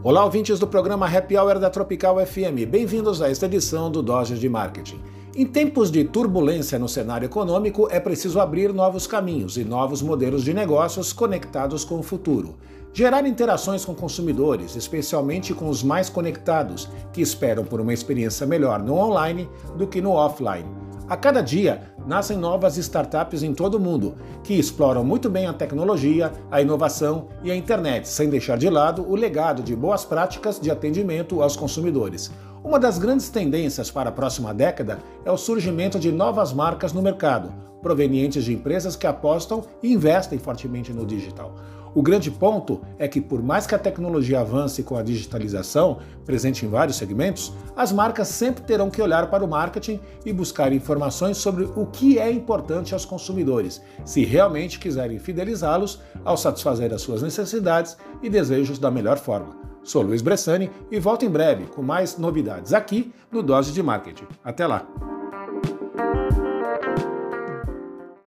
Olá, ouvintes do programa Happy Hour da Tropical FM. Bem-vindos a esta edição do Doses de Marketing. Em tempos de turbulência no cenário econômico, é preciso abrir novos caminhos e novos modelos de negócios conectados com o futuro. Gerar interações com consumidores, especialmente com os mais conectados, que esperam por uma experiência melhor no online do que no offline a cada dia, nascem novas startups em todo o mundo que exploram muito bem a tecnologia, a inovação e a internet, sem deixar de lado o legado de boas práticas de atendimento aos consumidores. Uma das grandes tendências para a próxima década é o surgimento de novas marcas no mercado, provenientes de empresas que apostam e investem fortemente no digital. O grande ponto é que, por mais que a tecnologia avance com a digitalização, presente em vários segmentos, as marcas sempre terão que olhar para o marketing e buscar informações sobre o que é importante aos consumidores, se realmente quiserem fidelizá-los ao satisfazer as suas necessidades e desejos da melhor forma. Sou Luiz Bressani e volto em breve com mais novidades aqui no Dose de Marketing. Até lá!